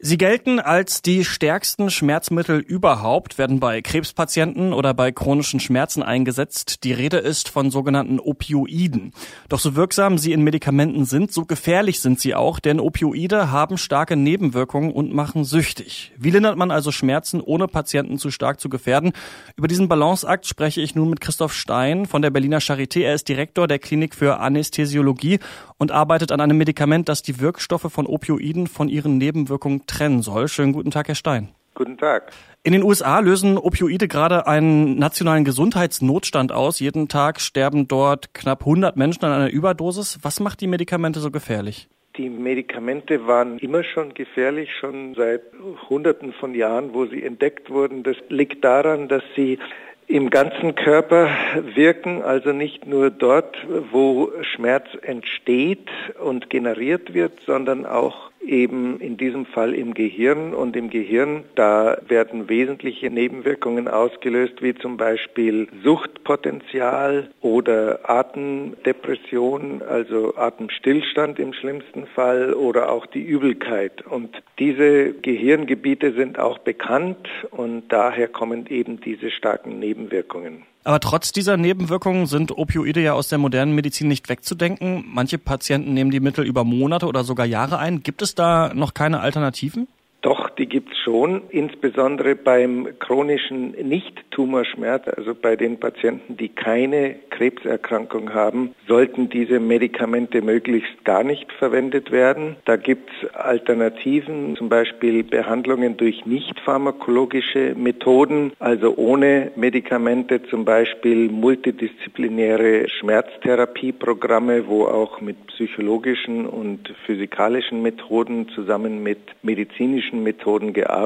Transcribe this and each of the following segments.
Sie gelten als die stärksten Schmerzmittel überhaupt, werden bei Krebspatienten oder bei chronischen Schmerzen eingesetzt. Die Rede ist von sogenannten Opioiden. Doch so wirksam sie in Medikamenten sind, so gefährlich sind sie auch, denn Opioide haben starke Nebenwirkungen und machen süchtig. Wie lindert man also Schmerzen, ohne Patienten zu stark zu gefährden? Über diesen Balanceakt spreche ich nun mit Christoph Stein von der Berliner Charité. Er ist Direktor der Klinik für Anästhesiologie und arbeitet an einem Medikament, das die Wirkstoffe von Opioiden von ihren Nebenwirkungen trennen soll. Schönen guten Tag, Herr Stein. Guten Tag. In den USA lösen Opioide gerade einen nationalen Gesundheitsnotstand aus. Jeden Tag sterben dort knapp 100 Menschen an einer Überdosis. Was macht die Medikamente so gefährlich? Die Medikamente waren immer schon gefährlich, schon seit Hunderten von Jahren, wo sie entdeckt wurden. Das liegt daran, dass sie im ganzen Körper wirken, also nicht nur dort, wo Schmerz entsteht und generiert wird, sondern auch eben in diesem Fall im Gehirn. Und im Gehirn, da werden wesentliche Nebenwirkungen ausgelöst, wie zum Beispiel Suchtpotenzial oder Atemdepression, also Atemstillstand im schlimmsten Fall oder auch die Übelkeit. Und diese Gehirngebiete sind auch bekannt und daher kommen eben diese starken Nebenwirkungen. Aber trotz dieser Nebenwirkungen sind Opioide ja aus der modernen Medizin nicht wegzudenken. Manche Patienten nehmen die Mittel über Monate oder sogar Jahre ein. Gibt es da noch keine Alternativen? Doch, die gibt schon, insbesondere beim chronischen Nicht-Tumorschmerz, also bei den Patienten, die keine Krebserkrankung haben, sollten diese Medikamente möglichst gar nicht verwendet werden. Da gibt es Alternativen, zum Beispiel Behandlungen durch nicht pharmakologische Methoden, also ohne Medikamente, zum Beispiel multidisziplinäre Schmerztherapieprogramme, wo auch mit psychologischen und physikalischen Methoden zusammen mit medizinischen Methoden gearbeitet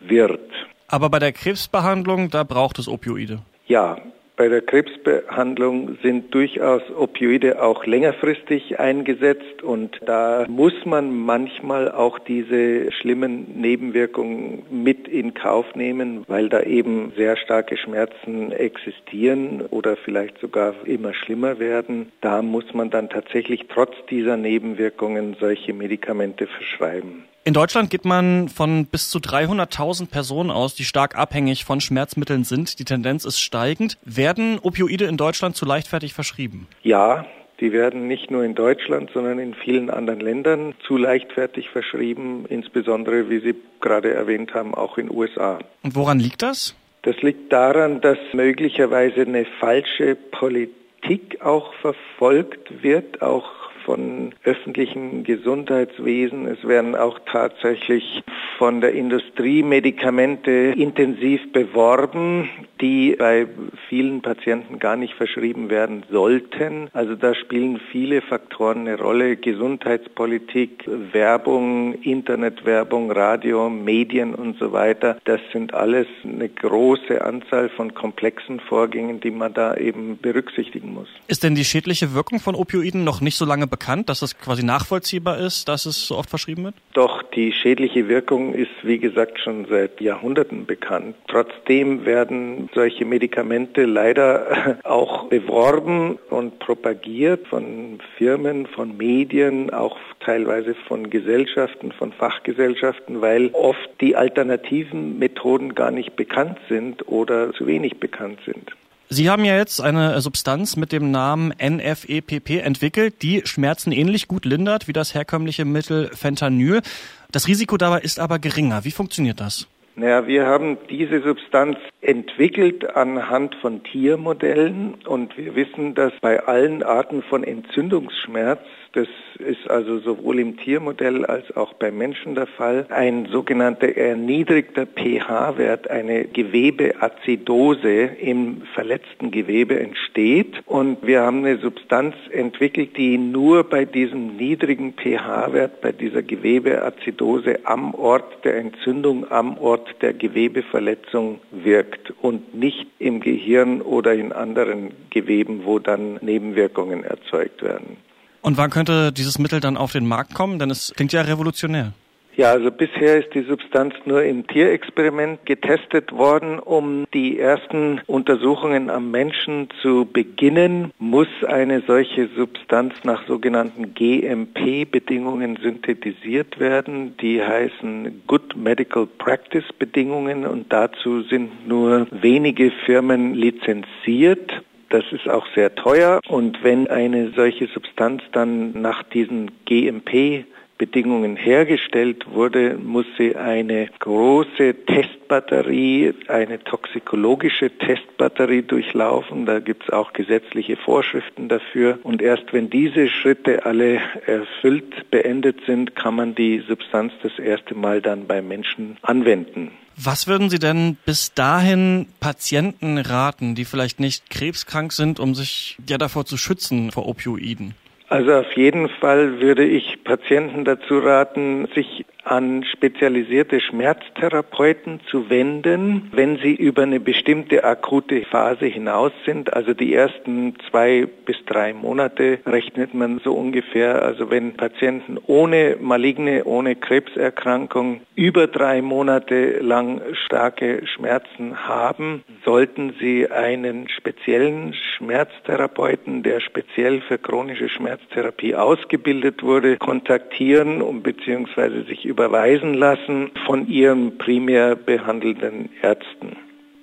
wird. Aber bei der Krebsbehandlung, da braucht es Opioide. Ja, bei der Krebsbehandlung sind durchaus Opioide auch längerfristig eingesetzt und da muss man manchmal auch diese schlimmen Nebenwirkungen mit in Kauf nehmen, weil da eben sehr starke Schmerzen existieren oder vielleicht sogar immer schlimmer werden. Da muss man dann tatsächlich trotz dieser Nebenwirkungen solche Medikamente verschreiben. In Deutschland geht man von bis zu 300.000 Personen aus, die stark abhängig von Schmerzmitteln sind. Die Tendenz ist steigend. Werden Opioide in Deutschland zu leichtfertig verschrieben? Ja, die werden nicht nur in Deutschland, sondern in vielen anderen Ländern zu leichtfertig verschrieben, insbesondere, wie Sie gerade erwähnt haben, auch in USA. Und woran liegt das? Das liegt daran, dass möglicherweise eine falsche Politik auch verfolgt wird, auch von öffentlichen Gesundheitswesen. Es werden auch tatsächlich von der Industrie Medikamente intensiv beworben, die bei vielen Patienten gar nicht verschrieben werden sollten. Also da spielen viele Faktoren eine Rolle. Gesundheitspolitik, Werbung, Internetwerbung, Radio, Medien und so weiter. Das sind alles eine große Anzahl von komplexen Vorgängen, die man da eben berücksichtigen muss. Ist denn die schädliche Wirkung von Opioiden noch nicht so lange bekannt, dass es quasi nachvollziehbar ist, dass es so oft verschrieben wird? Doch, die schädliche Wirkung ist, wie gesagt, schon seit Jahrhunderten bekannt. Trotzdem werden solche Medikamente leider auch beworben und propagiert von Firmen, von Medien, auch teilweise von Gesellschaften, von Fachgesellschaften, weil oft die alternativen Methoden gar nicht bekannt sind oder zu wenig bekannt sind. Sie haben ja jetzt eine Substanz mit dem Namen NFEPP entwickelt, die Schmerzen ähnlich gut lindert wie das herkömmliche Mittel Fentanyl. Das Risiko dabei ist aber geringer. Wie funktioniert das? Naja, wir haben diese Substanz entwickelt anhand von Tiermodellen und wir wissen, dass bei allen Arten von Entzündungsschmerz das ist also sowohl im Tiermodell als auch beim Menschen der Fall. Ein sogenannter erniedrigter pH-Wert, eine Gewebeazidose im verletzten Gewebe entsteht. Und wir haben eine Substanz entwickelt, die nur bei diesem niedrigen pH-Wert, bei dieser Gewebeazidose am Ort der Entzündung, am Ort der Gewebeverletzung wirkt und nicht im Gehirn oder in anderen Geweben, wo dann Nebenwirkungen erzeugt werden. Und wann könnte dieses Mittel dann auf den Markt kommen? Denn es klingt ja revolutionär. Ja, also bisher ist die Substanz nur im Tierexperiment getestet worden. Um die ersten Untersuchungen am Menschen zu beginnen, muss eine solche Substanz nach sogenannten GMP-Bedingungen synthetisiert werden. Die heißen Good Medical Practice Bedingungen und dazu sind nur wenige Firmen lizenziert. Das ist auch sehr teuer und wenn eine solche Substanz dann nach diesen GMP Bedingungen hergestellt wurde, muss sie eine große Testbatterie, eine toxikologische Testbatterie durchlaufen. Da gibt es auch gesetzliche Vorschriften dafür. Und erst wenn diese Schritte alle erfüllt, beendet sind, kann man die Substanz das erste Mal dann bei Menschen anwenden. Was würden Sie denn bis dahin Patienten raten, die vielleicht nicht krebskrank sind, um sich ja davor zu schützen vor Opioiden? Also auf jeden Fall würde ich Patienten dazu raten, sich an spezialisierte Schmerztherapeuten zu wenden, wenn sie über eine bestimmte akute Phase hinaus sind. Also die ersten zwei bis drei Monate rechnet man so ungefähr. Also wenn Patienten ohne maligne, ohne Krebserkrankung über drei Monate lang starke Schmerzen haben, sollten sie einen speziellen Schmerztherapeuten, der speziell für chronische Schmerztherapie ausgebildet wurde, kontaktieren und beziehungsweise sich überweisen lassen von ihren primär behandelnden Ärzten.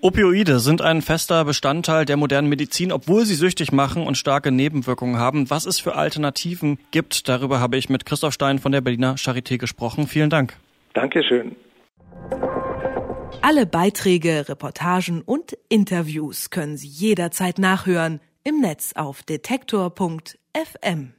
Opioide sind ein fester Bestandteil der modernen Medizin, obwohl sie süchtig machen und starke Nebenwirkungen haben. Was es für Alternativen gibt, darüber habe ich mit Christoph Stein von der Berliner Charité gesprochen. Vielen Dank. Dankeschön. Alle Beiträge, Reportagen und Interviews können Sie jederzeit nachhören im Netz auf detektor.fm. FM.